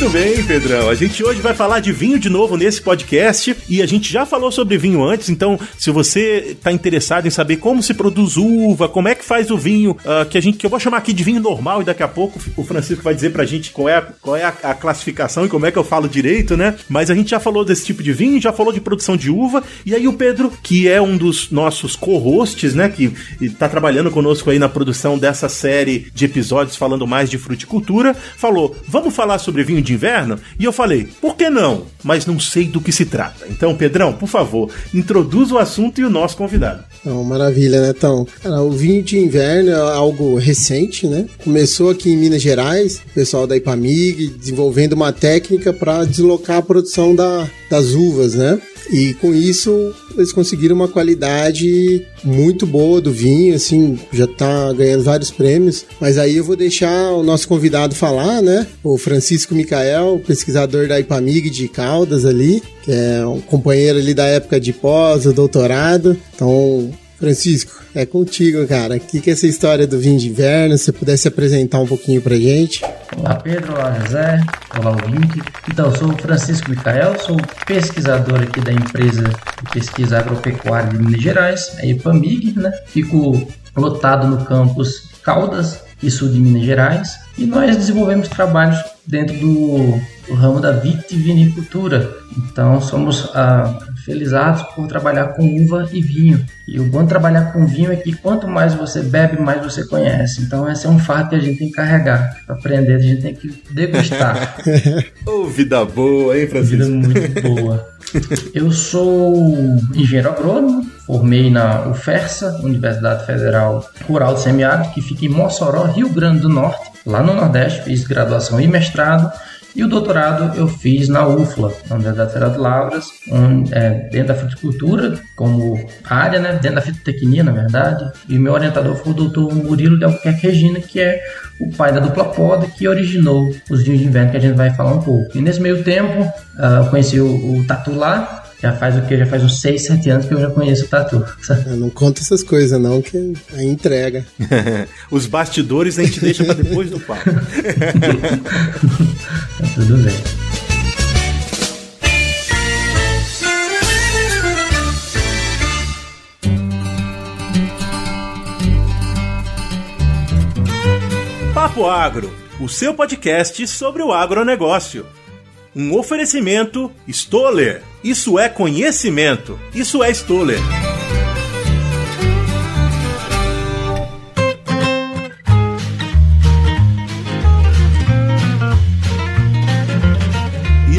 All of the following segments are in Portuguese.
Muito bem, Pedrão. A gente hoje vai falar de vinho de novo nesse podcast e a gente já falou sobre vinho antes, então se você está interessado em saber como se produz uva, como é que faz o vinho, uh, que a gente que eu vou chamar aqui de vinho normal e daqui a pouco o Francisco vai dizer pra gente qual é, a, qual é a, a classificação e como é que eu falo direito, né? Mas a gente já falou desse tipo de vinho, já falou de produção de uva e aí o Pedro, que é um dos nossos co-hosts, né, que está trabalhando conosco aí na produção dessa série de episódios falando mais de fruticultura, falou: "Vamos falar sobre vinho de inverno?" E eu falei: "Por que não?" Mas não sei do que se trata. Então, Pedrão, por favor, introduz o assunto e o nosso convidado. Então, maravilha, né, Então, Cara, o vinho de inverno é algo recente, né? Começou aqui em Minas Gerais, o pessoal da Ipamig desenvolvendo uma técnica para deslocar a produção da, das uvas, né? E com isso eles conseguiram uma qualidade muito boa do vinho, assim, já tá ganhando vários prêmios. Mas aí eu vou deixar o nosso convidado falar, né? O Francisco Micael, pesquisador da Ipamig de Caldas ali, que é um companheiro ali da época de pós, doutorado. Então, Francisco, é contigo, cara. O que, que é essa história do vinho de inverno? Se você pudesse apresentar um pouquinho pra gente. Olá, Pedro. Olá, José. Olá, ouvinte. Então, eu sou o Francisco Micael, sou pesquisador aqui da empresa de pesquisa agropecuária de Minas Gerais, a EPAMIG, né? Fico lotado no campus Caldas e sul de Minas Gerais. E nós desenvolvemos trabalhos dentro do, do ramo da vitivinicultura. Então, somos ah, felizados por trabalhar com uva e vinho. E o bom de trabalhar com vinho é que quanto mais você bebe, mais você conhece. Então esse é um fato que a gente tem que carregar. Aprender, a gente tem que degustar. oh, vida boa, hein, Francisco? Vida muito boa. Eu sou engenheiro agrônomo, formei na UFERSA, Universidade Federal Rural do Semiárido, que fica em Mossoró, Rio Grande do Norte, lá no Nordeste. Fiz graduação e mestrado e o doutorado eu fiz na UFLA, na Universidade de Lavras, um, é, dentro da fruticultura, como área, né, dentro da fitotecnia, na verdade. E meu orientador foi o doutor Murilo de Albuquerque Regina, que é o pai da dupla poda, que originou os vinhos de inverno, que a gente vai falar um pouco. E nesse meio tempo, uh, eu conheci o, o Tatu lá, já faz o que? Já faz uns 6, 7 anos que eu já conheço o Tatu. Não conta essas coisas, não, que a entrega. Os bastidores a gente deixa para depois do papo. tá tudo bem. Papo Agro, o seu podcast sobre o agronegócio. Um oferecimento Stoller. Isso é conhecimento. Isso é Stoller.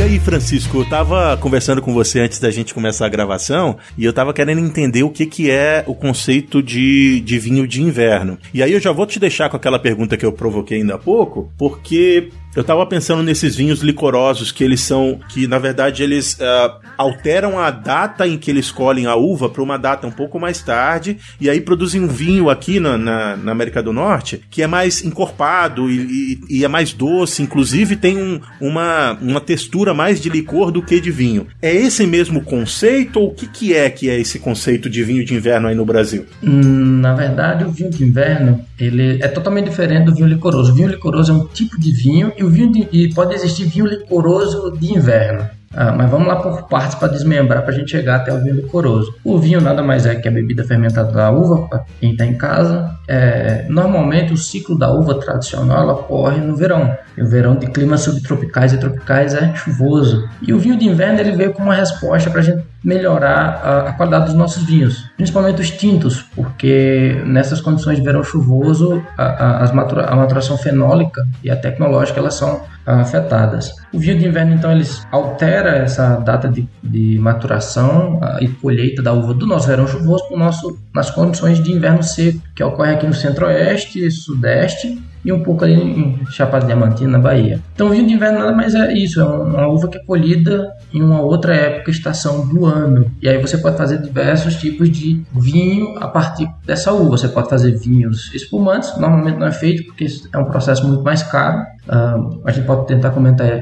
Aí, Francisco, eu tava conversando com você antes da gente começar a gravação e eu tava querendo entender o que, que é o conceito de, de vinho de inverno. E aí eu já vou te deixar com aquela pergunta que eu provoquei ainda há pouco, porque eu tava pensando nesses vinhos licorosos que eles são, que na verdade eles uh, alteram a data em que eles escolhem a uva para uma data um pouco mais tarde, e aí produzem um vinho aqui na, na, na América do Norte que é mais encorpado e, e, e é mais doce, inclusive tem um, uma, uma textura mais de licor do que de vinho. É esse mesmo conceito ou o que, que é que é esse conceito de vinho de inverno aí no Brasil? Hum, na verdade, o vinho de inverno ele é totalmente diferente do vinho licoroso. O vinho licoroso é um tipo de vinho e o vinho de, e pode existir vinho licoroso de inverno. Ah, mas vamos lá por partes para desmembrar para a gente chegar até o vinho licoroso. O vinho nada mais é que a bebida fermentada da uva, para quem está em casa. É, normalmente o ciclo da uva tradicional ela ocorre no verão. O verão de climas subtropicais e tropicais é chuvoso. E o vinho de inverno ele veio como uma resposta para a gente melhorar a, a, qualidade dos nossos vinhos, principalmente os tintos, porque nessas condições de verão chuvoso a, a, matura, a maturação fenólica e a tecnológica elas são afetadas. O vinho de inverno então eles altera essa data de, de maturação e colheita da uva do nosso verão chuvoso para nosso nas condições de inverno seco que ocorre aqui no centro-oeste, sudeste e um pouco ali em Chapada Diamantina, na Bahia. Então, vinho de inverno nada mais é isso, é uma uva que é colhida em uma outra época, estação do ano. E aí você pode fazer diversos tipos de vinho a partir dessa uva. Você pode fazer vinhos espumantes, normalmente não é feito porque é um processo muito mais caro. Uh, a gente pode tentar comentar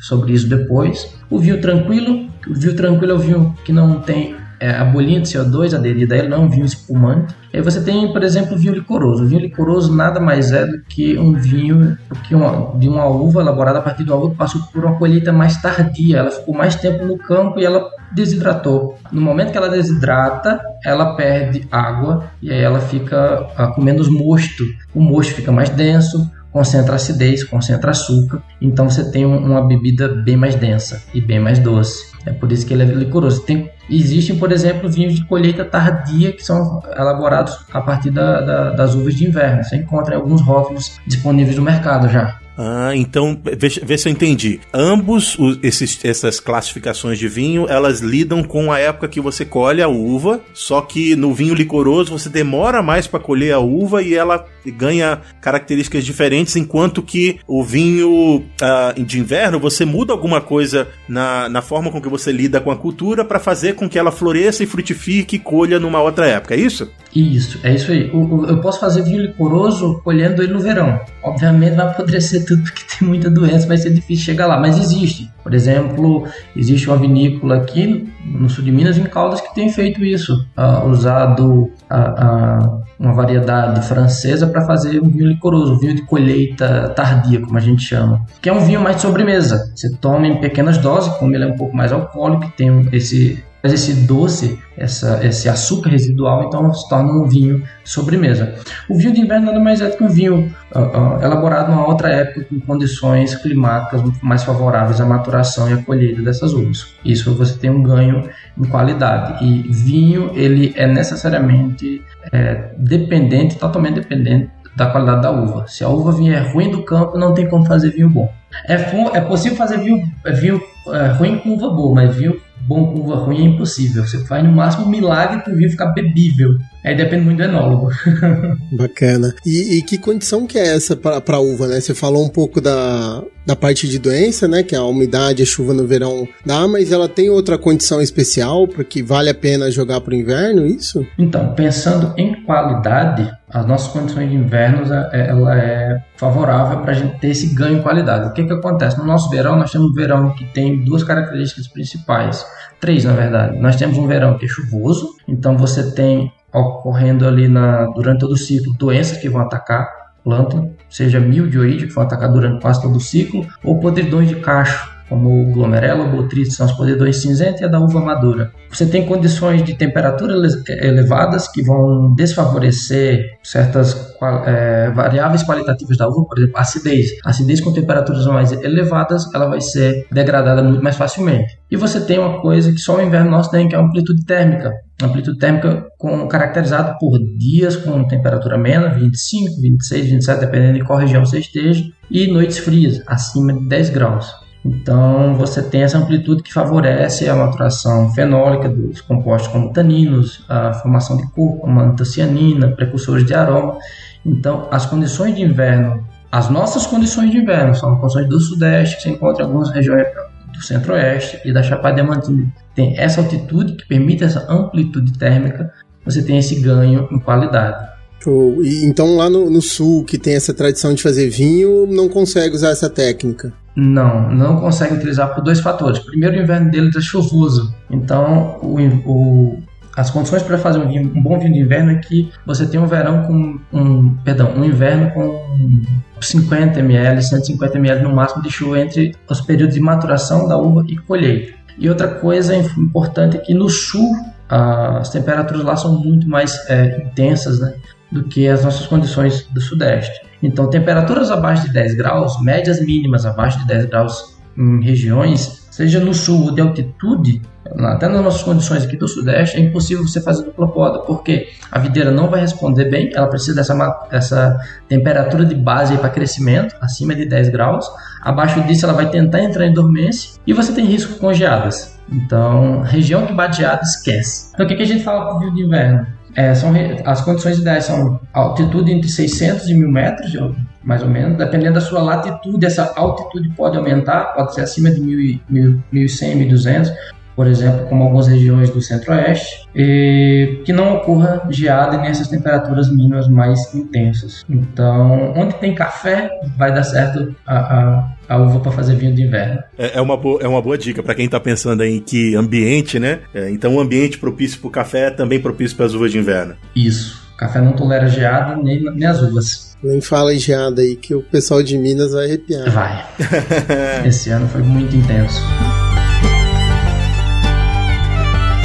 sobre isso depois. O vinho tranquilo, o vinho tranquilo é o vinho que não tem a bolinha de CO2 aderida a ele, não é vinho espumante. Aí você tem, por exemplo, vinho licoroso. O vinho licoroso nada mais é do que um vinho que uma, de uma uva elaborada a partir de uma uva que passou por uma colheita mais tardia. Ela ficou mais tempo no campo e ela desidratou. No momento que ela desidrata, ela perde água e aí ela fica ah, com menos mosto. O mosto fica mais denso, concentra acidez, concentra açúcar. Então você tem uma bebida bem mais densa e bem mais doce. É por isso que ele é licoroso. Tem, existem, por exemplo, vinhos de colheita tardia que são elaborados a partir da, da, das uvas de inverno. Você encontra alguns rótulos disponíveis no mercado já. Ah, então, vê, se eu entendi. Ambos os, esses, essas classificações de vinho, elas lidam com a época que você colhe a uva, só que no vinho licoroso você demora mais para colher a uva e ela ganha características diferentes, enquanto que o vinho ah, de inverno você muda alguma coisa na, na forma com que você lida com a cultura para fazer com que ela floresça e frutifique e colha numa outra época, é isso? Isso, é isso aí. Eu posso fazer vinho licoroso colhendo ele no verão. Obviamente vai apodrecer tudo porque tem muita doença, vai ser difícil chegar lá, mas existe. Por exemplo, existe uma vinícola aqui no sul de Minas, em Caldas, que tem feito isso, uh, usado uh, uh, uma variedade francesa para fazer um vinho licoroso, um vinho de colheita tardia, como a gente chama, que é um vinho mais de sobremesa. Você toma em pequenas doses, como ele é um pouco mais alcoólico, tem esse mas esse doce, essa, esse açúcar residual, então se torna um vinho sobremesa. O vinho de inverno nada mais é do que um vinho uh, uh, elaborado numa outra época com condições climáticas mais favoráveis à maturação e à colheita dessas uvas. Isso você tem um ganho em qualidade. E vinho ele é necessariamente é, dependente, totalmente dependente da qualidade da uva. Se a uva vier ruim do campo, não tem como fazer vinho bom. É, é possível fazer vinho, vinho é, ruim com uva boa, mas vinho bom com uva ruim é impossível. Você faz no máximo um milagre para o vinho ficar bebível. Aí depende muito do enólogo. Bacana. E, e, que condição que é essa para uva, né? Você falou um pouco da, da parte de doença, né? Que é a umidade, a chuva no verão dá, mas ela tem outra condição especial porque vale a pena jogar para o inverno, isso? Então, pensando em qualidade, as nossas condições de inverno é, ela é favorável para a gente ter esse ganho em qualidade. O que, que acontece? No nosso verão, nós temos um verão que tem duas características principais. Três, na verdade. Nós temos um verão que é chuvoso, então você tem ocorrendo ali na, durante todo o ciclo doenças que vão atacar planta, seja mildeoide, que vão atacar durante quase todo o ciclo, ou podridões de cacho, como o glomerelo, o botrite, são os podridões cinzentos e a da uva madura. Você tem condições de temperatura elevadas que vão desfavorecer certas é, variáveis qualitativas da uva, por exemplo, acidez. Acidez com temperaturas mais elevadas, ela vai ser degradada muito mais facilmente. E você tem uma coisa que só o inverno nosso tem, que é a amplitude térmica. Amplitude térmica com, caracterizada por dias com temperatura menos, 25, 26, 27, dependendo de qual região você esteja, e noites frias, acima de 10 graus. Então você tem essa amplitude que favorece a maturação fenólica dos compostos como taninos, a formação de cúrcuma, antocianina, precursores de aroma. Então as condições de inverno, as nossas condições de inverno são condições do sudeste que se encontra em algumas regiões do centro-oeste e da Chapada Diamantina. Tem essa altitude que permite essa amplitude térmica, você tem esse ganho em qualidade. Show. E, então lá no, no, sul, que tem essa tradição de fazer vinho, não consegue usar essa técnica? Não, não consegue utilizar por dois fatores. Primeiro, o inverno deles é chuvoso. Então, o, o, as condições para fazer um, vinho, um, bom vinho de inverno é que você tem um verão com um, perdão, um inverno com 50 ml, 150 ml no máximo de chuva entre os períodos de maturação da uva e colheita. E outra coisa importante é que no sul as temperaturas lá são muito mais é, intensas, né? do que as nossas condições do Sudeste. Então, temperaturas abaixo de 10 graus, médias mínimas abaixo de 10 graus em regiões, seja no sul ou de altitude, até nas nossas condições aqui do Sudeste, é impossível você fazer dupla poda, porque a videira não vai responder bem, ela precisa dessa, dessa temperatura de base para crescimento, acima de 10 graus. Abaixo disso, ela vai tentar entrar em dormência e você tem risco com geadas. Então, região que bate geada, esquece. Então, o que, que a gente fala para o de inverno? É, são, as condições ideais são altitude entre 600 e 1000 metros, mais ou menos. Dependendo da sua latitude, essa altitude pode aumentar, pode ser acima de 1.100, 1.200. por exemplo, como algumas regiões do centro-oeste, que não ocorra geada nessas temperaturas mínimas mais intensas. Então, onde tem café, vai dar certo a, a, a uva para fazer vinho de inverno. É, é, uma, boa, é uma boa dica para quem está pensando em que ambiente, né? É, então, um ambiente propício para o café é também propício para as uvas de inverno. Isso. Café não tolera geada nem, nem as uvas. Nem fala em geada aí que o pessoal de Minas vai arrepiar. Vai. Esse ano foi muito intenso.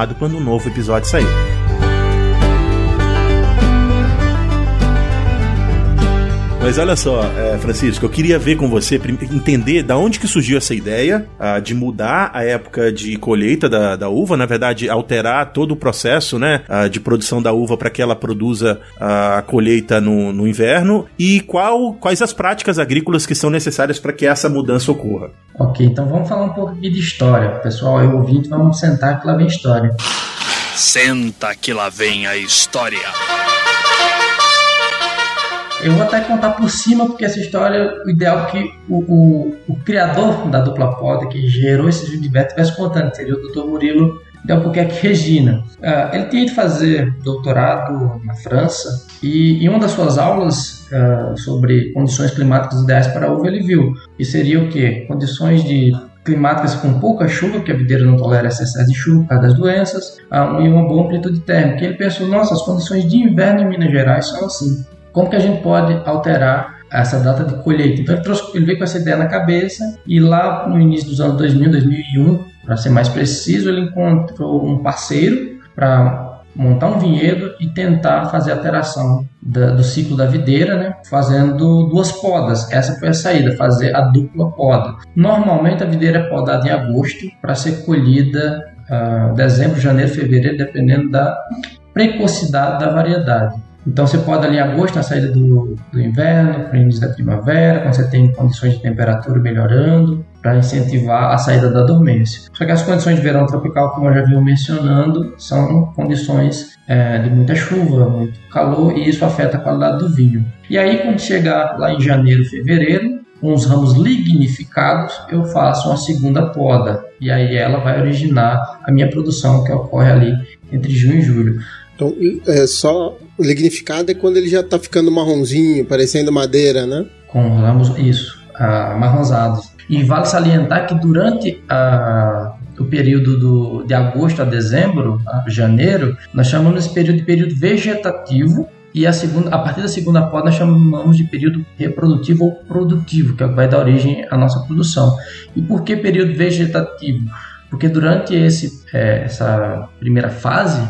informado quando um novo episódio sair. Mas olha só, é, Francisco, eu queria ver com você, entender da onde que surgiu essa ideia uh, de mudar a época de colheita da, da, uva, na verdade, alterar todo o processo né, uh, de produção da uva para que ela produza uh, a colheita no, no, inverno e qual, quais as práticas agrícolas que são necessárias para que essa mudança ocorra. Ok, então vamos falar um pouco aqui de história. Pessoal, eu ouvi, vamos sentar que lá vem história. Senta que lá vem a história. Eu vou até contar por cima, porque essa história, o ideal é que o, o, o criador da dupla poda, que gerou esse Beto, estivesse contando, seria o Dr. Murilo de Albuquerque Regina. Uh, ele tinha ido fazer doutorado na França e em uma das suas aulas uh, sobre condições climáticas ideais para a uva, ele viu que seria o quê? Condições de climáticas com pouca chuva, porque a videira não tolera excesso de chuva por causa das doenças, uh, e uma boa amplitude térmica. Ele pensou, nossa, as condições de inverno em Minas Gerais são assim. Como que a gente pode alterar essa data de colheita? Então ele, trouxe, ele veio com essa ideia na cabeça e lá no início dos anos 2000, 2001, para ser mais preciso, ele encontrou um parceiro para montar um vinhedo e tentar fazer a alteração da, do ciclo da videira, né, fazendo duas podas. Essa foi a saída, fazer a dupla poda. Normalmente a videira é podada em agosto para ser colhida uh, dezembro, janeiro, fevereiro, dependendo da precocidade da variedade. Então você pode ali agosto, na saída do, do inverno, para o início da primavera, quando você tem condições de temperatura melhorando, para incentivar a saída da dormência. Só que as condições de verão tropical, como eu já vinha mencionando, são condições é, de muita chuva, muito calor, e isso afeta a qualidade do vinho. E aí, quando chegar lá em janeiro, fevereiro, com os ramos lignificados, eu faço uma segunda poda. E aí ela vai originar a minha produção, que ocorre ali entre junho e julho. Então, é só lignificado é quando ele já está ficando marronzinho, parecendo madeira, né? Com ramos, isso, amarronzados. E vale salientar que durante a, o período do, de agosto a dezembro, a janeiro, nós chamamos esse período de período vegetativo e a, segunda, a partir da segunda poda nós chamamos de período reprodutivo ou produtivo, que é o que vai dar origem à nossa produção. E por que período vegetativo? Porque durante esse, é, essa primeira fase,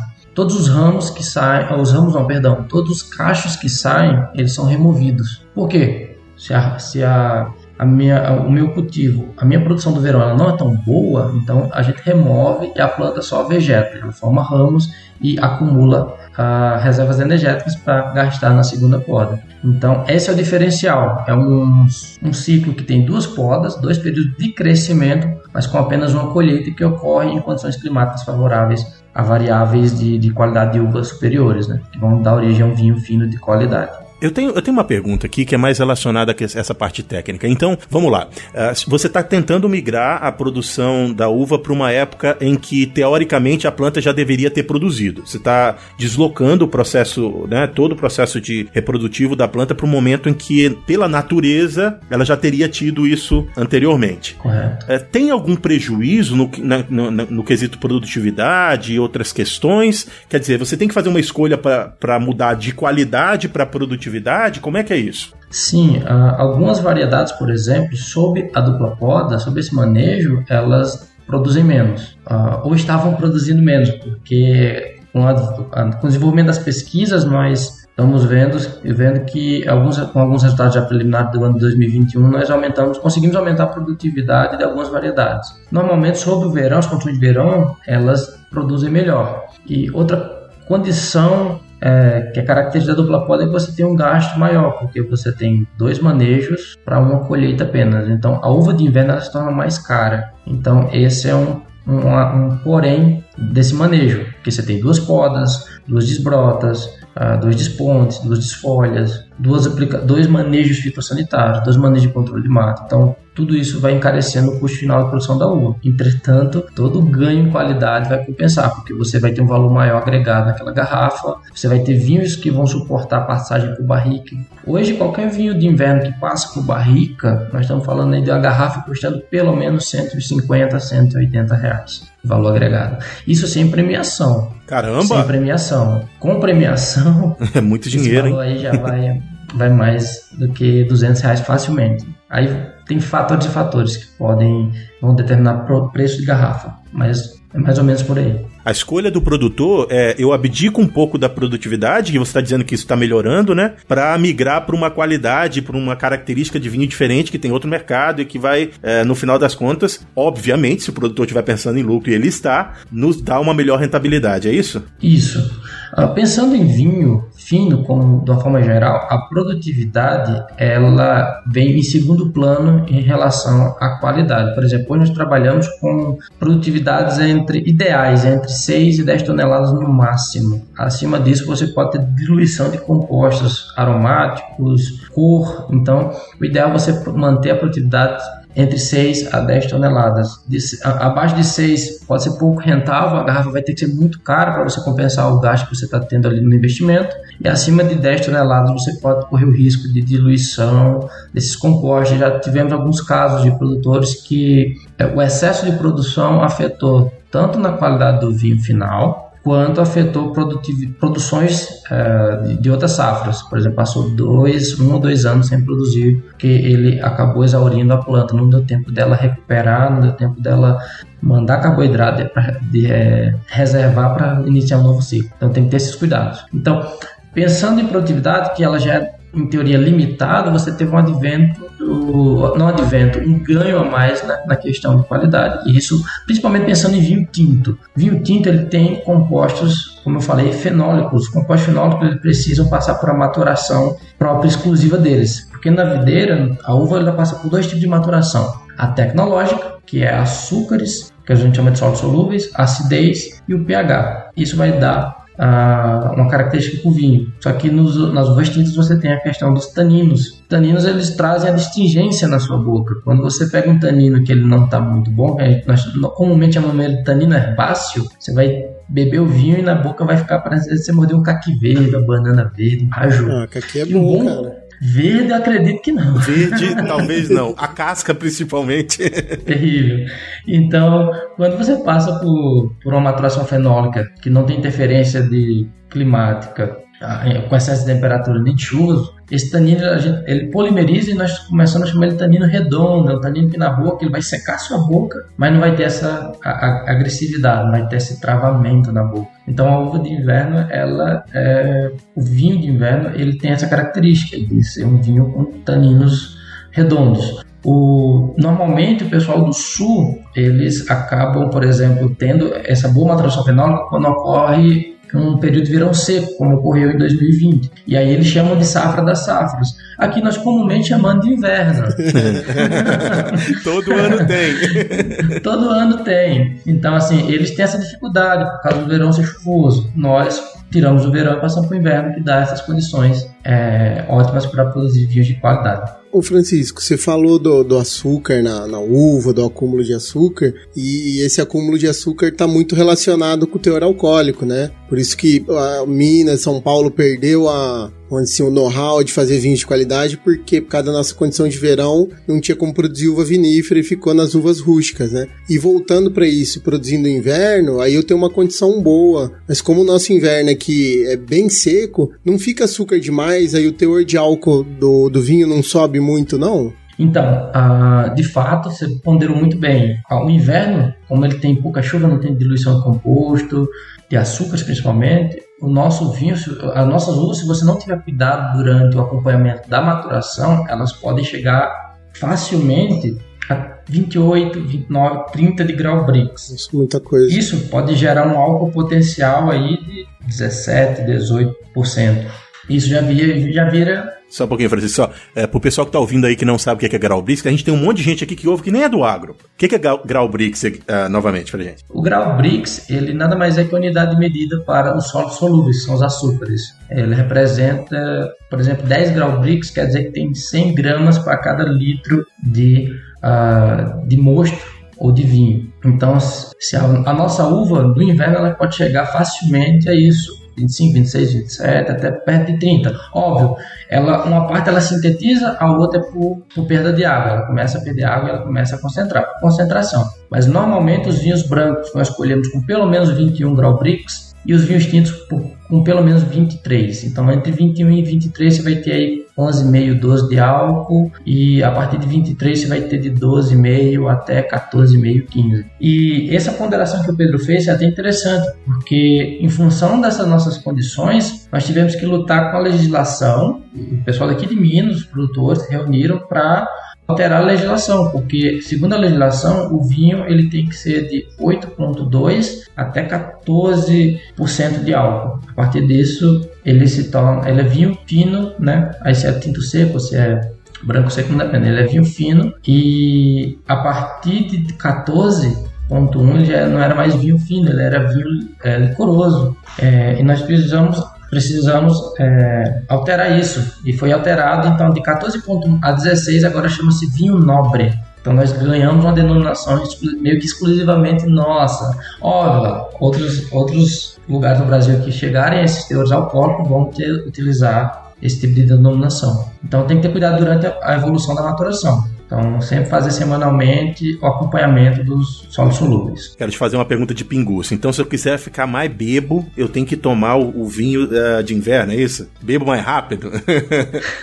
todos os ramos que saem, os ramos não, perdão, todos os cachos que saem, eles são removidos. Por quê? Se a, se a, a minha, o meu cultivo, a minha produção do verão ela não é tão boa, então a gente remove e a planta só vegeta, ela forma ramos e acumula uh, reservas energéticas para gastar na segunda poda. Então, esse é o diferencial. É um, um ciclo que tem duas podas, dois períodos de crescimento, mas com apenas uma colheita que ocorre em condições climáticas favoráveis a variáveis de, de qualidade de uvas superiores, né? que vão dar origem a um vinho fino de qualidade. Eu tenho, eu tenho uma pergunta aqui que é mais relacionada a essa parte técnica. Então, vamos lá. Uh, você está tentando migrar a produção da uva para uma época em que, teoricamente, a planta já deveria ter produzido. Você está deslocando o processo, né, todo o processo de reprodutivo da planta para um momento em que, pela natureza, ela já teria tido isso anteriormente. Correto. Uh, tem algum prejuízo no, na, no, no quesito produtividade e outras questões? Quer dizer, você tem que fazer uma escolha para mudar de qualidade para produtividade produtividade? Como é que é isso? Sim, uh, algumas variedades, por exemplo, sob a dupla poda, sob esse manejo, elas produzem menos, uh, ou estavam produzindo menos, porque com, o desenvolvimento das pesquisas, nós estamos vendo, vendo que alguns, com alguns resultados já preliminares do ano de 2021, nós aumentamos, conseguimos aumentar a produtividade de algumas variedades. Normalmente, sobre o verão, as condições de verão, elas produzem melhor. E outra condição é, que é característica da dupla poda é que você tem um gasto maior, porque você tem dois manejos para uma colheita apenas. Então, a uva de inverno ela se torna mais cara. Então, esse é um, um, um porém desse manejo, que você tem duas podas, duas desbrotas, uh, dois despontes, duas desfolhas, duas dois manejos fitossanitários, dois manejos de controle de mato. Então, tudo isso vai encarecendo o custo final da produção da uva. Entretanto, todo ganho em qualidade vai compensar, porque você vai ter um valor maior agregado naquela garrafa, você vai ter vinhos que vão suportar a passagem por barrica. Hoje, qualquer vinho de inverno que passa por barrica, nós estamos falando aí de uma garrafa custando pelo menos 150, 180 reais valor agregado. Isso sem premiação. Caramba! Sem premiação. Com premiação. É muito dinheiro, esse valor hein? aí já vai, vai mais do que 200 reais facilmente. Aí tem fatores e fatores que podem vão determinar o preço de garrafa, mas é mais ou menos por aí. A escolha do produtor é eu abdico um pouco da produtividade, que você está dizendo que isso está melhorando, né? Para migrar para uma qualidade, para uma característica de vinho diferente que tem outro mercado e que vai, é, no final das contas, obviamente, se o produtor estiver pensando em lucro e ele está, nos dá uma melhor rentabilidade, é isso? Isso. Pensando em vinho fino, como de uma forma geral, a produtividade ela vem em segundo plano em relação à qualidade. Por exemplo, hoje nós trabalhamos com produtividades entre ideais, entre 6 e 10 toneladas no máximo. Acima disso, você pode ter diluição de compostos aromáticos, cor. Então, o ideal é você manter a produtividade entre 6 a 10 toneladas. De, a, abaixo de 6 pode ser pouco rentável, a garrafa vai ter que ser muito cara para você compensar o gasto que você está tendo ali no investimento. E acima de 10 toneladas você pode correr o risco de diluição desses compostos. Já tivemos alguns casos de produtores que é, o excesso de produção afetou tanto na qualidade do vinho final, quanto afetou produções uh, de, de, outras safras. Por exemplo, passou dois, um ou dois anos sem produzir, porque ele acabou exaurindo a planta, não deu tempo dela recuperar, não deu tempo dela mandar carboidrato para de, é, reservar para iniciar um novo ciclo. Então tem que ter esses cuidados. Então, pensando em produtividade, que ela já é em teoria limitado, você teve um advento, não advento, um ganho a mais na, na, questão de qualidade. E isso, principalmente pensando em vinho tinto. Vinho tinto ele tem compostos, como eu falei, fenólicos. Os compostos fenólicos eles precisam passar por uma maturação própria exclusiva deles. Porque na videira, a uva ela passa por dois tipos de maturação. A tecnológica, que é açúcares, que a gente chama de solos solúveis, acidez e o pH. Isso vai dar uma característica com o vinho. Só que nos, nas uvas tintas você tem a questão dos taninos. Taninos eles trazem a distingência na sua boca. Quando você pega um tanino que ele não está muito bom, nós comumente chamamos ele de tanino herbáceo, você vai beber o vinho e na boca vai ficar parecendo que você mordeu um caqui verde, uma banana verde, um raju. Ah, caqui é bom, bom, cara. Verde, eu acredito que não. Verde, talvez não. A casca, principalmente. Terrível. Então, quando você passa por, por uma maturação fenólica que não tem interferência de climática, com excesso de temperatura nem esse tanino gente, ele polimeriza e nós começamos a chamar ele de tanino redondo, é um tanino que na boca ele vai secar sua boca, mas não vai ter essa a, a agressividade, não vai ter esse travamento na boca. Então a uva de inverno, ela é, o vinho de inverno, ele tem essa característica de ser um vinho com taninos redondos. O, normalmente o pessoal do sul eles acabam, por exemplo, tendo essa boa maturação fenólica quando ocorre um período de verão seco, como ocorreu em 2020. E aí eles chamam de safra das safras. Aqui nós comumente chamamos de inverno. Todo ano tem. Todo ano tem. Então, assim, eles têm essa dificuldade por causa do verão ser chuvoso. Nós tiramos o verão e passamos para o inverno, que dá essas condições é, ótimas para produzir vinhos de qualidade. Ô Francisco, você falou do, do açúcar na, na, uva, do acúmulo de açúcar, e esse acúmulo de açúcar está muito relacionado com o teor alcoólico, né? Por isso que a Minas, São Paulo perdeu a, assim, o know-how de fazer vinhos de qualidade, porque por causa da nossa condição de verão, não tinha como produzir uva vinífera e ficou nas uvas rústicas, né? E voltando para isso, produzindo inverno, aí eu tenho uma condição boa, mas como o nosso inverno aqui é bem seco, não fica açúcar demais, aí o teor de álcool do, do vinho não sobe muito, não? Então, uh, de fato, você ponderou muito bem. Uh, o inverno, como ele tem pouca chuva, não tem diluição de composto, de açúcares principalmente, o nosso vinho, as nossas uvas, se você não tiver cuidado durante o acompanhamento da maturação, elas podem chegar facilmente a 28, 29, 30 de grau Brix. Isso é muita coisa. Isso pode gerar um álcool potencial aí de 17, 18%. Isso já vira, já vira só um pouquinho, Francisco. Só, é, pro pessoal que tá ouvindo aí que não sabe o que é Grau Brix, a gente tem um monte de gente aqui que ouve que nem é do agro. O que é Grau Brix, uh, novamente, pra gente? O Grau Brix, ele nada mais é que a unidade de medida para os solos solúveis, que são os açúcares. Ele representa, por exemplo, 10 Grau Brix, quer dizer que tem 100 gramas para cada litro de, uh, de mosto ou de vinho. Então, se a, a nossa uva do inverno ela pode chegar facilmente a isso. 25, 26, 27, até perto de 30. Óbvio, ela, uma parte ela sintetiza, a outra é por, por perda de água. Ela começa a perder água e ela começa a concentrar, por concentração. Mas normalmente os vinhos brancos nós escolhemos com pelo menos 21 grau Brix e os vinhos tintos com pelo menos 23. Então, entre 21 e 23 você vai ter aí 11,5, 12 de álcool e a partir de 23 você vai ter de 12,5 até 14,5, 15. E essa ponderação que o Pedro fez é até interessante, porque em função dessas nossas condições, nós tivemos que lutar com a legislação. O pessoal daqui de Minas, os produtores, se reuniram para alterar a legislação, porque segundo a legislação, o vinho ele tem que ser de 8.2 até 14% de álcool. A partir disso, ele se torna, ele é vinho fino, né? Aí se é tinto seco, se é branco seco, não depende, ele é vinho fino e a partir de 14.1 ele já não era mais vinho fino, ele era vinho é, licoroso. É, e nós precisamos precisamos é, alterar isso. E foi alterado, então, de 14,1 a 16, agora chama-se vinho nobre. Então, nós ganhamos uma denominação meio que exclusivamente nossa. Óbvio, outros, outros lugares no Brasil que chegarem a esses teores alcoólicos vão ter, utilizar esse tipo de denominação. Então, tem que ter cuidado durante a evolução da maturação. Então, sempre fazer semanalmente o acompanhamento dos solos solúveis. Quero te fazer uma pergunta de pinguço. Então, se eu quiser ficar mais bebo, eu tenho que tomar o, vinho uh, de inverno, é isso? Bebo mais rápido?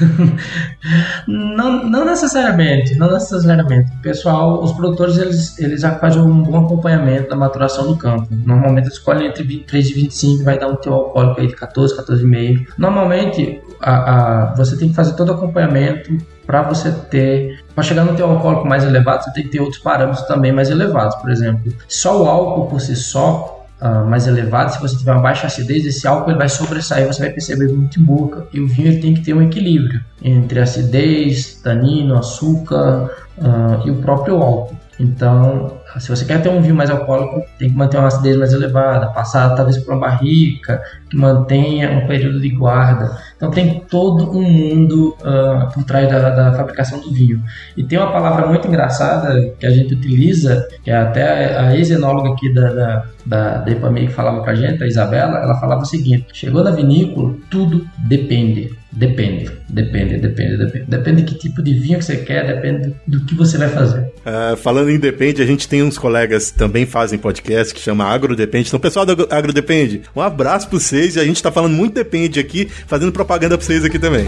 não, não necessariamente, não necessariamente. Pessoal, os produtores, eles, eles já fazem um bom acompanhamento da maturação do campo. Normalmente, eles escolhem entre 23 e 25, vai dar um teu alcoólico aí de 14, 14,5. Normalmente, a, a, você tem que fazer todo o acompanhamento para você ter, para chegar no teu alcoólico mais elevado, você tem que ter outros parâmetros também mais elevados. Por exemplo, só o álcool por si só Uh, mais elevado, se você tiver uma baixa acidez, esse álcool ele vai sobressair, você vai perceber muito em boca. E o vinho ele tem que ter um equilíbrio entre acidez, tanino, açúcar uh, e o próprio álcool. Então, se você quer ter um vinho mais alcoólico, tem que manter uma acidez mais elevada, passar talvez por uma barrica que mantenha um período de guarda. Então tem todo um mundo uh, por trás da, da, fabricação do vinho. E tem uma palavra muito engraçada que a gente utiliza, que é até a ex-enóloga aqui da, da, da, da que falava pra gente, a Isabela, ela falava o seguinte, chegou na vinícola, tudo depende. Depende, depende, depende, depende. Depende de que tipo de vinho que você quer, depende do que você vai fazer. Uh, falando em depende, a gente tem uns colegas que também fazem podcast que chama Agro Depende. Então, pessoal do Agro Depende, um abraço para vocês. A gente tá falando muito depende aqui, fazendo propaganda para vocês aqui também.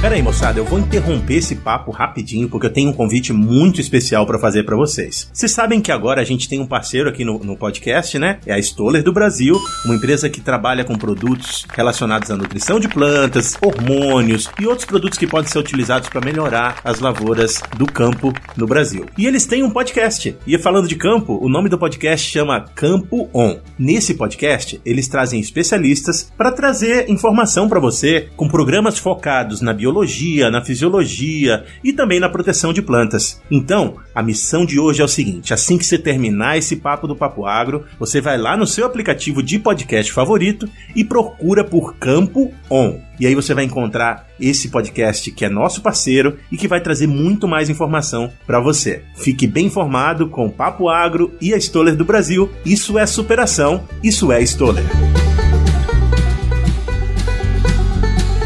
Pera aí, moçada, eu vou interromper esse papo rapidinho porque eu tenho um convite muito especial para fazer para vocês. Vocês sabem que agora a gente tem um parceiro aqui no, no podcast, né? É a Stoller do Brasil, uma empresa que trabalha com produtos relacionados à nutrição de plantas, hormônios e outros produtos que podem ser utilizados para melhorar as lavouras do campo no Brasil. E eles têm um podcast. E falando de campo, o nome do podcast chama Campo On. Nesse podcast, eles trazem especialistas para trazer informação para você com programas focados na biologia biologia, na fisiologia e também na proteção de plantas. Então, a missão de hoje é o seguinte: assim que você terminar esse papo do Papo Agro, você vai lá no seu aplicativo de podcast favorito e procura por Campo On. E aí você vai encontrar esse podcast que é nosso parceiro e que vai trazer muito mais informação para você. Fique bem informado com o Papo Agro e a Stoller do Brasil. Isso é superação, isso é Stoller.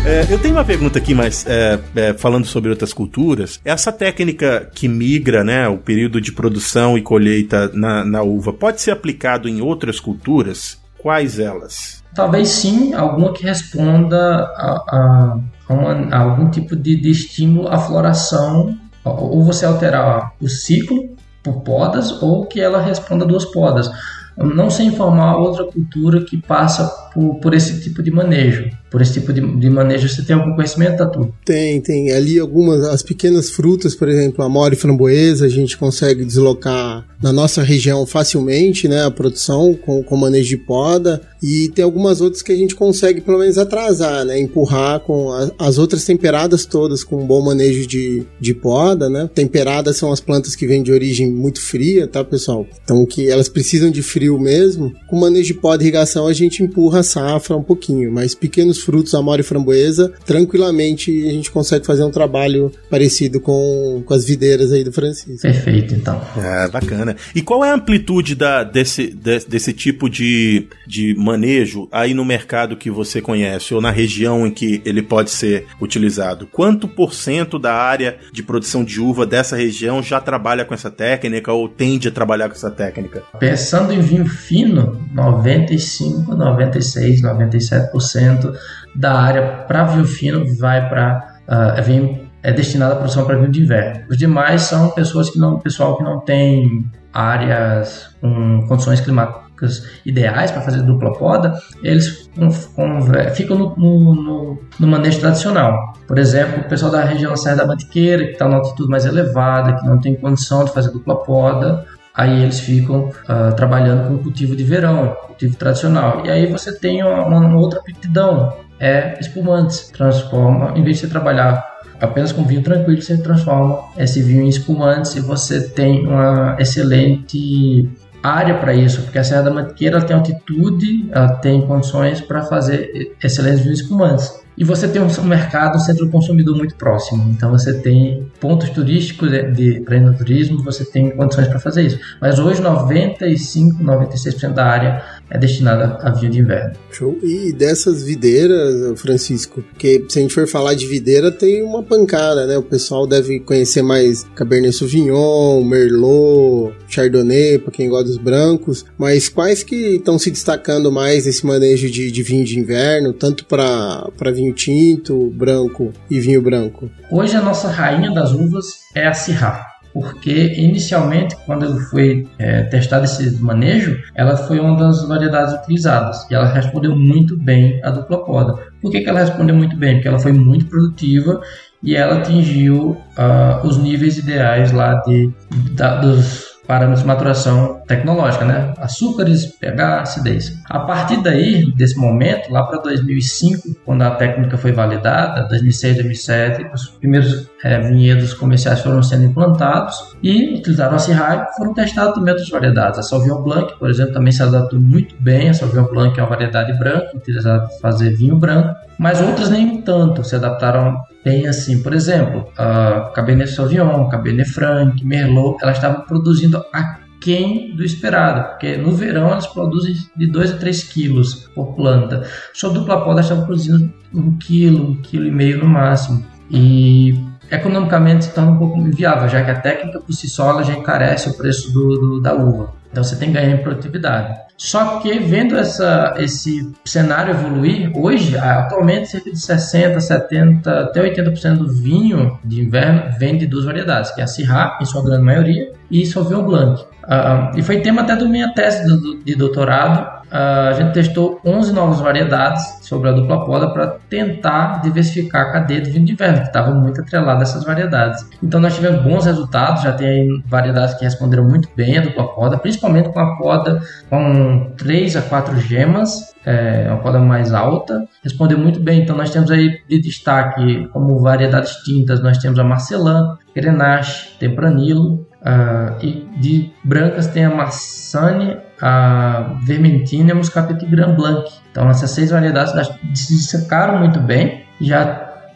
É, eu tenho uma pergunta aqui, mas é, é, falando sobre outras culturas, essa técnica que migra, né, o período de produção e colheita na, na uva, pode ser aplicado em outras culturas? quais elas? Talvez sim, alguma que responda a, a, a, uma, a algum tipo de, de, estímulo à floração, ou você alterar o ciclo por podas, ou que ela responda duas podas. Não sei informar outra cultura que passa por, por esse tipo de manejo por esse tipo de, de manejo. Você tem algum conhecimento, Tatu? Tem, tem. Ali algumas, as pequenas frutas, por exemplo, a mora e framboesa, a gente consegue deslocar na nossa região facilmente, né, a produção com, com manejo de poda. E tem algumas outras que a gente consegue pelo menos atrasar, né, empurrar com a, as outras temperadas todas com um bom manejo de, de poda, né. Temperadas são as plantas que vêm de origem muito fria, tá, pessoal? Então que elas precisam de frio mesmo. Com manejo de poda e irrigação a gente empurra a safra um pouquinho, mas pequenos frutos, amora e framboesa, tranquilamente a gente consegue fazer um trabalho parecido com, com as videiras aí do Francisco. Perfeito, então. É, bacana. E qual é a amplitude da, desse, de, desse tipo de, de manejo aí no mercado que você conhece ou na região em que ele pode ser utilizado? Quanto por cento da área de produção de uva dessa região já trabalha com essa técnica ou tende a trabalhar com essa técnica? Pensando em vinho fino, 95, 96, 97% da área para vinho fino vai para uh, vinho é destinada à produção para vinho de inverno. Os demais são pessoas que não, pessoal que não tem áreas com condições climáticas ideais para fazer dupla poda, eles com, com, ficam no, no, no, manejo tradicional. Por exemplo, o pessoal da região da Serra da Mantiqueira, que está numa altitude mais elevada, que não tem condição de fazer dupla poda, aí eles ficam uh, trabalhando com cultivo de verão, cultivo tradicional. E aí você tem uma, uma outra aptidão, é espumantes. Transforma, em vez de você trabalhar apenas com vinho tranquilo, você transforma esse vinho em espumantes e você tem uma excelente área para isso, porque a Serra da Mantiqueira tem altitude, ela tem condições para fazer excelentes vinhos espumantes. E você tem um mercado, um centro consumidor muito próximo. Então você tem pontos turísticos de, de para turismo, você tem condições para fazer isso. Mas hoje 95, 96% da área é destinada a vinho de inverno. Show. E dessas videiras, Francisco, porque se a gente for falar de videira, tem uma pancada, né? O pessoal deve conhecer mais Cabernet Sauvignon, Merlot, Chardonnay, para quem gosta dos brancos. Mas quais que estão se destacando mais nesse manejo de, de vinho de inverno, tanto para vinho tinto, branco e vinho branco? Hoje a nossa rainha das uvas é a Syrah porque inicialmente, quando foi é, testado esse manejo, ela foi uma das variedades utilizadas e ela respondeu muito bem à dupla poda. Por que, que ela respondeu muito bem? Porque ela foi muito produtiva e ela atingiu uh, os níveis ideais lá de, da, dos parâmetros de maturação tecnológica, né? Açúcares, pH, acidez. A partir daí, desse momento, lá para 2005, quando a técnica foi validada, 2006, 2007, os primeiros é, vinhedos comerciais foram sendo implantados e utilizaram a e foram testados também outras variedades. A Sauvignon Blanc, por exemplo, também se adaptou muito bem. A Sauvignon Blanc é uma variedade branca, utilizada para fazer vinho branco, mas outras nem tanto se adaptaram bem assim. Por exemplo, a Cabernet Sauvignon, Cabernet Franc, Merlot, elas estavam produzindo aquém do esperado, porque no verão elas produzem de 2 a 3 quilos por planta. Só dupla poda estavam produzindo 1 um quilo, 1 um quilo e meio no máximo. E economicamente se torna um pouco inviável, já que a técnica por si só já encarece o preço do, do, da uva. Então você tem ganho em produtividade. Só que vendo essa, esse cenário evoluir, hoje, atualmente, cerca de 60, 70, até 80% do vinho de inverno vem de duas variedades, que é a Syrah, em sua grande maioria, e Sauvignon Blanc. Uh, e foi tema até da minha tese de doutorado, a gente testou 11 novas variedades sobre a dupla poda para tentar diversificar a cadeia do vinho de inverno, que estava muito atrelada a essas variedades. Então nós tivemos bons resultados, já tem variedades que responderam muito bem a dupla poda, principalmente com a poda com 3 a 4 gemas, é, uma poda mais alta, respondeu muito bem. Então nós temos aí de destaque como variedades tintas, nós temos a Marcelin, Grenache, Tempranillo, uh, e de brancas tem a Marsanne, a Vermentina e a Muscat Grand Blanc. Então essas seis variedades se destacaram muito bem e já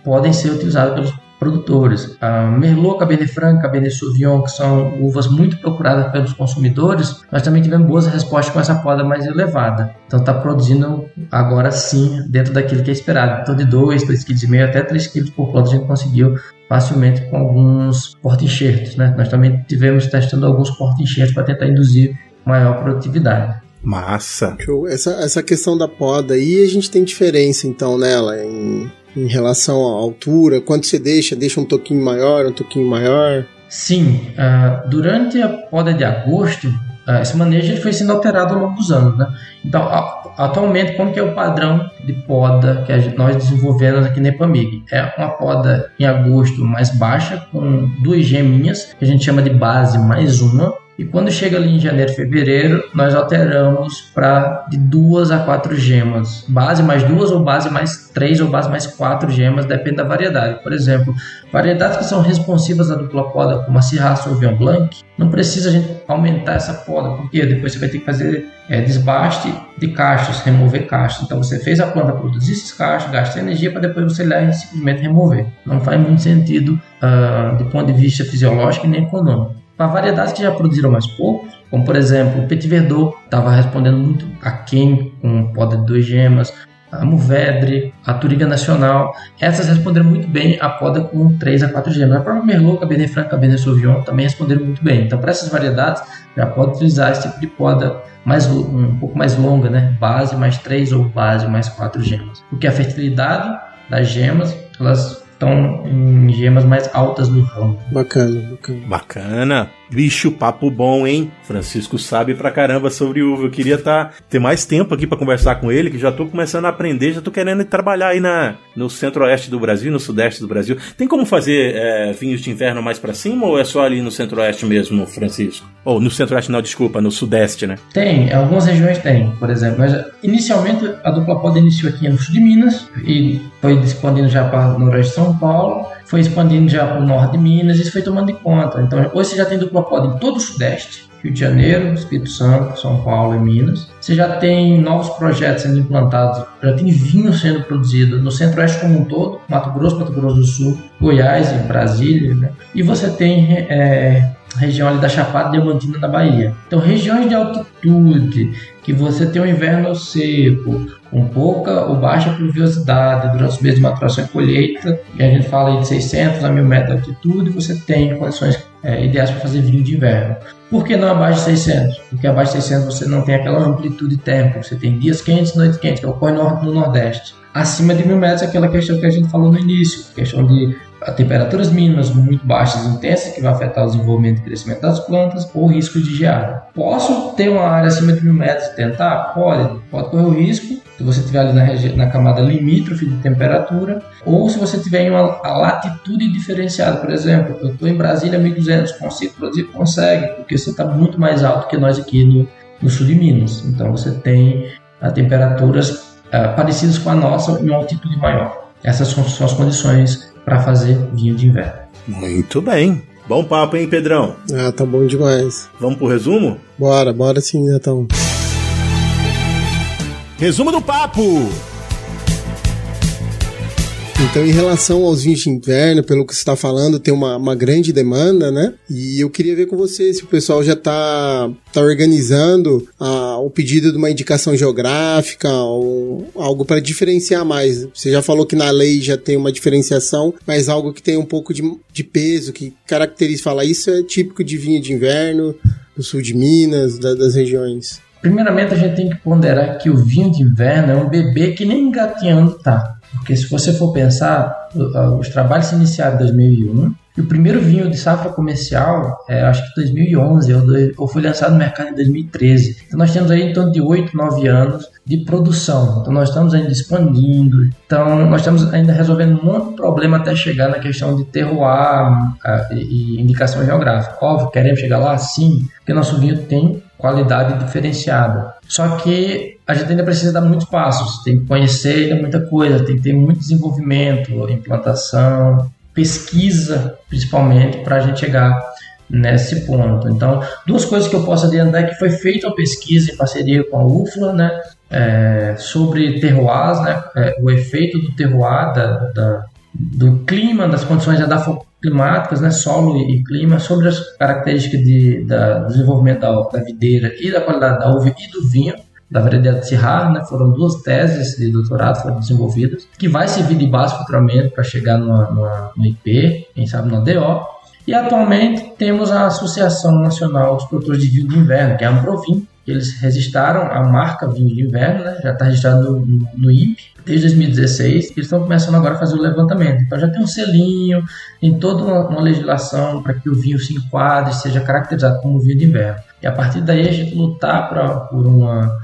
podem ser utilizadas pelos produtores. A Merlot, Cabernet Franc, Cabernet Sauvignon, que são uvas muito procuradas pelos consumidores, nós também tivemos boas respostas com essa poda mais elevada. Então está produzindo agora sim dentro daquilo que é esperado. Então de 2, 2,5 kg até 3 kg por planta a gente conseguiu facilmente com alguns porta-enxertos. Né? Nós também tivemos testando alguns porta-enxertos para tentar induzir maior produtividade. Massa. Show. Essa, essa questão da poda aí, a gente tem diferença então nela em, em relação à altura, quanto você deixa, deixa um toquinho maior, um toquinho maior. Sim, uh, durante a poda de agosto, uh, esse manejo ele foi sendo alterado ao longo dos anos, né? Então, atualmente, como que é o padrão de poda que nós desenvolvemos aqui na Epamig? É uma poda em agosto mais baixa, com duas geminhas, que a gente chama de base mais uma, e quando chega ali em janeiro, fevereiro, nós alteramos para de duas a quatro gemas. Base mais duas ou base mais três ou base mais quatro gemas, depende da variedade. Por exemplo, variedades que são responsivas à dupla poda, como a Syrah Sauvignon Blanc, não precisa a gente aumentar essa poda, porque depois você vai ter que fazer é, desbaste de cachos, remover cachos. Então você fez a planta produzir esses cachos, gasta energia para depois você lá simplesmente remover. Não faz muito sentido uh, do ponto de vista fisiológico e nem econômico. Para variedades que já produziram mais pouco, como por exemplo o Petit Verdot, estava respondendo muito a quem com poda de duas gemas, a Mourvedre, a Turiga Nacional, essas responderam muito bem a poda com 3 a 4 gemas. A própria Merlot, Cabernet Franc, Cabernet Sauvignon também responderam muito bem. Então, para essas variedades, já pode utilizar esse tipo de poda mais, um pouco mais longa, né? Base mais 3 ou base mais 4 gemas. Porque a fertilidade das gemas, elas estão em gemas mais altas do ramo. Bacana, bacana. Bacana. Bicho, papo bom, hein? Francisco sabe pra caramba sobre uva. Eu queria tá, ter mais tempo aqui para conversar com ele, que já tô começando a aprender, já tô querendo trabalhar aí na, no centro-oeste do Brasil, no sudeste do Brasil. Tem como fazer é, vinhos de inverno mais para cima ou é só ali no centro-oeste mesmo, Francisco? Ou no centro-oeste, não, desculpa, no sudeste, né? Tem, algumas regiões tem, por exemplo. Mas, inicialmente, a dupla poda iniciou aqui no sul de Minas e foi expandindo já para o noroeste de São Paulo foi expandindo já para o norte de Minas, isso foi tomando de conta. Então, hoje você já tem dupla poda em todo o Sudeste, Rio de Janeiro, Espírito Santo, São Paulo e Minas. Você já tem novos projetos sendo implantados, já tem vinho sendo produzido no Centro-Oeste como um todo, Mato Grosso, Mato Grosso do Sul, Goiás e Brasília. Né? E você tem é, região ali da Chapada Diamantina da Bahia. Então, regiões de altitude, que você tem um inverno seco, com pouca ou baixa pluviosidade durante os meses de maturação e colheita, e a gente fala aí de 600 a 1000 metros de altitude, você tem condições é, ideais para fazer vinho de inverno. Por que não abaixo de 600? Porque abaixo de 600 você não tem aquela amplitude térmica, você tem dias quentes e noites quentes, que ocorre no, no Nordeste. Acima de 1000 metros é aquela questão que a gente falou no início, questão de temperaturas mínimas muito baixas e intensas que vai afetar o desenvolvimento e crescimento das plantas ou risco de geada. Posso ter uma área acima de mil metros e tentar? Pode, pode correr o risco se você estiver ali na, na, camada limítrofe de temperatura ou se você tiver em uma latitude diferenciada. Por exemplo, eu estou em Brasília 1200, consigo produzir? Consegue, porque você está muito mais alto que nós aqui no, no sul de Minas. Então você tem a, temperaturas uh, parecidas com a nossa em uma altitude maior. Essas são, são as condições para fazer vinho de inverno. Muito bem. Bom papo, hein, Pedrão? Ah, tá bom demais. Vamos pro resumo? Bora, bora sim, Netão. Resumo do papo! Então, em relação aos vinhos de inverno, pelo que você está falando, tem uma, uma grande demanda, né? E eu queria ver com você se o pessoal já está tá organizando ah, o pedido de uma indicação geográfica ou algo para diferenciar mais. Você já falou que na lei já tem uma diferenciação, mas algo que tem um pouco de, de peso, que caracteriza, fala isso é típico de vinho de inverno, do sul de Minas, da, das regiões. Primeiramente, a gente tem que ponderar que o vinho de inverno é um bebê que nem engatinhando tá. Porque se você for pensar, os trabalhos se iniciaram em 2001 e o primeiro vinho de safra comercial, é, acho que 2011 ou, foi lançado no mercado em 2013. Então nós temos aí em torno de 8, 9 anos de produção. Então nós estamos ainda expandindo. Então nós estamos ainda resolvendo um monte de problema até chegar na questão de terroir e indicação geográfica. Óbvio, queremos chegar lá? Sim, porque nosso vinho tem qualidade diferenciada. Só que a gente ainda precisa dar muitos passos, tem que conhecer ainda muita coisa, tem que ter muito desenvolvimento, implantação, pesquisa, principalmente, para a gente chegar nesse ponto. Então, duas coisas que eu posso adiantar é que foi feita uma pesquisa em parceria com a UFLA, né, é, sobre terroirs, né, é, o efeito do terroir, da, da, do clima, das condições climáticas, né, solo e, clima, sobre as características de, da, do desenvolvimento da, da videira e da qualidade da uva e do vinho da variedade Syrah, né, foram duas teses de doutorado foram desenvolvidas, que vai servir de base para chegar numa, numa, no IP, quem sabe no DO. E atualmente temos a Associação Nacional dos Produtores de Vinho de Inverno, que é a Amprovin, eles registraram a marca Vinho de Inverno, né? já está registrado no, no INPE desde 2016, e eles estão começando agora a fazer o levantamento. Então já tem um selinho, tem toda uma, uma legislação para que o vinho se enquadre, seja caracterizado como vinho de inverno. E a partir daí a gente lutar pra, por uma,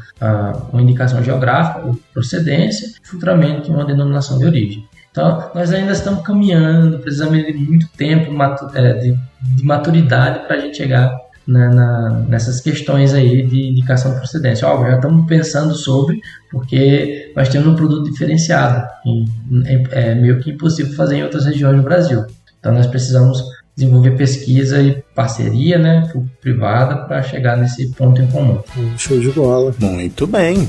uma indicação geográfica ou procedência, futuramente uma denominação de origem. Então, nós ainda estamos caminhando, precisamos de muito tempo é, de, de maturidade para a gente chegar na, na, nessas questões aí de indicação de procedência. Óbvio, já estamos pensando sobre, porque nós temos um produto diferenciado. E é, é meio que impossível fazer em outras regiões do Brasil. Então, nós precisamos desenvolver pesquisa e parceria, né, privada, para chegar nesse ponto em comum. Show de bola. Muito bem.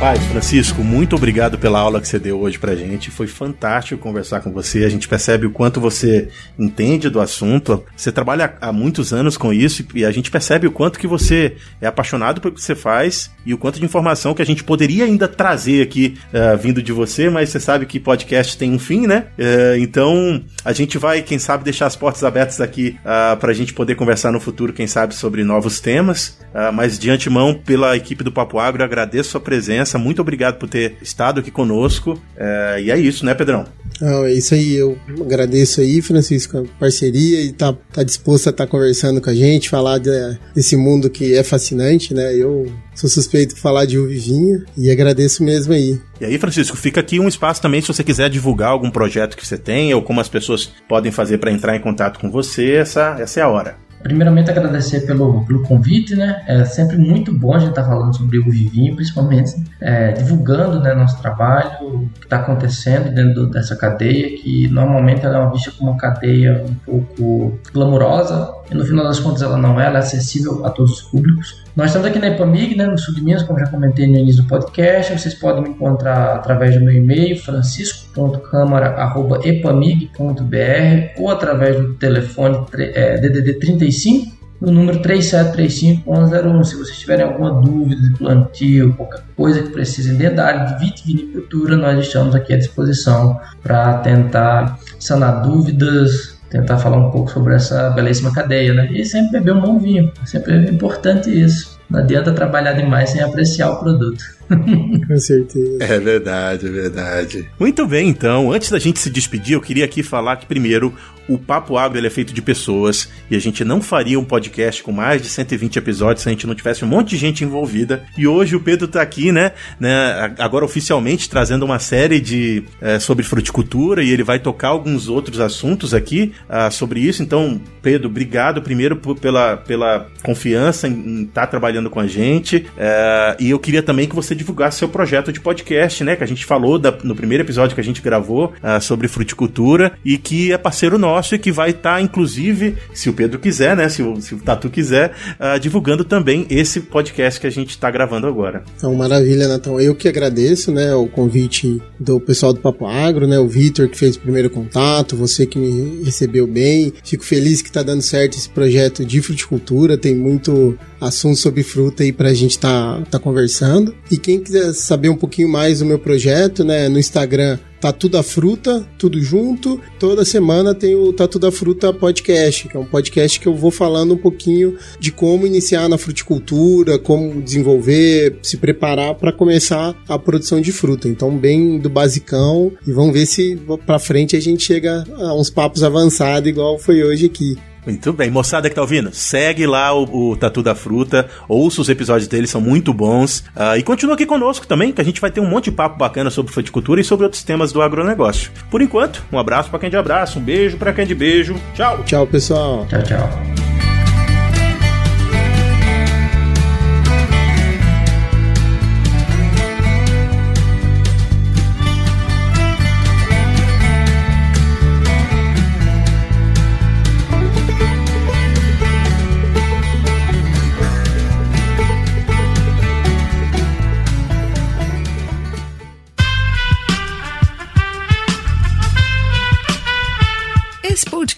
Rapaz, Francisco, muito obrigado pela aula que você deu hoje pra gente. Foi fantástico conversar com você. A gente percebe o quanto você entende do assunto. Você trabalha há muitos anos com isso e a gente percebe o quanto que você é apaixonado pelo que você faz e o quanto de informação que a gente poderia ainda trazer aqui uh, vindo de você, mas você sabe que podcast tem um fim, né? Uh, então a gente vai, quem sabe, deixar as portas abertas aqui uh, pra gente poder conversar no futuro, quem sabe, sobre novos temas. Uh, mas de antemão, pela equipe do Papo Agro, agradeço a presença presença, muito obrigado por ter estado aqui conosco. É, e é isso, né, Pedrão? Não, é isso aí, eu agradeço aí, Francisco, a parceria e tá, tá disposto a estar tá conversando com a gente, falar de, desse mundo que é fascinante, né? Eu sou suspeito de falar de uva e vinho e agradeço mesmo aí. E aí, Francisco, fica aqui um espaço também se você quiser divulgar algum projeto que você tem ou como as pessoas podem fazer para entrar em contato com você, essa, essa é a hora. Primeiramente, agradecer pelo, pelo convite, né? É sempre muito bom a gente estar tá falando sobre o Vivinho, principalmente é, divulgando né, nosso trabalho, o que está acontecendo dentro dessa cadeia, que normalmente ela é vista como uma cadeia um pouco glamurosa, e no final das contas ela não é, ela é acessível a todos os públicos. Nós estamos aqui na Epamig, né, no sul de Minas, como já comentei no início do podcast. Vocês podem me encontrar através do meu e-mail, francisco.câmara.epamig.br ou através do telefone é, DDD 35 no número 3735-1101. Se vocês tiverem alguma dúvida de plantio, qualquer coisa que precisem da área de vitivinicultura, nós estamos aqui à disposição para tentar sanar dúvidas, tentar falar um pouco sobre essa belíssima cadeia, né? E sempre beber um bom vinho, sempre é importante isso. Não adianta trabalhar demais sem apreciar o produto. Com certeza. É verdade, é verdade. Muito bem, então, antes da gente se despedir, eu queria aqui falar que primeiro o Papo Agro é feito de pessoas e a gente não faria um podcast com mais de 120 episódios se a gente não tivesse um monte de gente envolvida. E hoje o Pedro tá aqui, né, né agora oficialmente trazendo uma série de é, sobre fruticultura e ele vai tocar alguns outros assuntos aqui uh, sobre isso. Então, Pedro, obrigado primeiro por, pela, pela confiança em estar tá trabalhando com a gente. Uh, e eu queria também que você divulgasse seu projeto de podcast, né, que a gente falou da, no primeiro episódio que a gente gravou uh, sobre fruticultura e que é parceiro nosso negócio que vai estar, tá, inclusive, se o Pedro quiser, né? Se o, se o Tatu quiser, uh, divulgando também esse podcast que a gente está gravando agora. Então, maravilha, Natão. Eu que agradeço, né? O convite do pessoal do Papo Agro, né? O Vitor que fez o primeiro contato, você que me recebeu bem. Fico feliz que está dando certo esse projeto de fruticultura. Tem muito assunto sobre fruta aí pra gente tá, tá conversando. E quem quiser saber um pouquinho mais do meu projeto, né? No Instagram Tatu da Fruta, tudo junto. Toda semana tem o Tatu da Fruta podcast, que é um podcast que eu vou falando um pouquinho de como iniciar na fruticultura, como desenvolver, se preparar para começar a produção de fruta. Então, bem do basicão e vamos ver se para frente a gente chega a uns papos avançados igual foi hoje aqui. Muito bem, moçada que tá ouvindo, segue lá o, o Tatu da Fruta, ouça os episódios dele, são muito bons. Uh, e continua aqui conosco também, que a gente vai ter um monte de papo bacana sobre fruticultura e sobre outros temas do agronegócio. Por enquanto, um abraço para quem é de abraço, um beijo para quem é de beijo. Tchau. Tchau, pessoal. Tchau, tchau.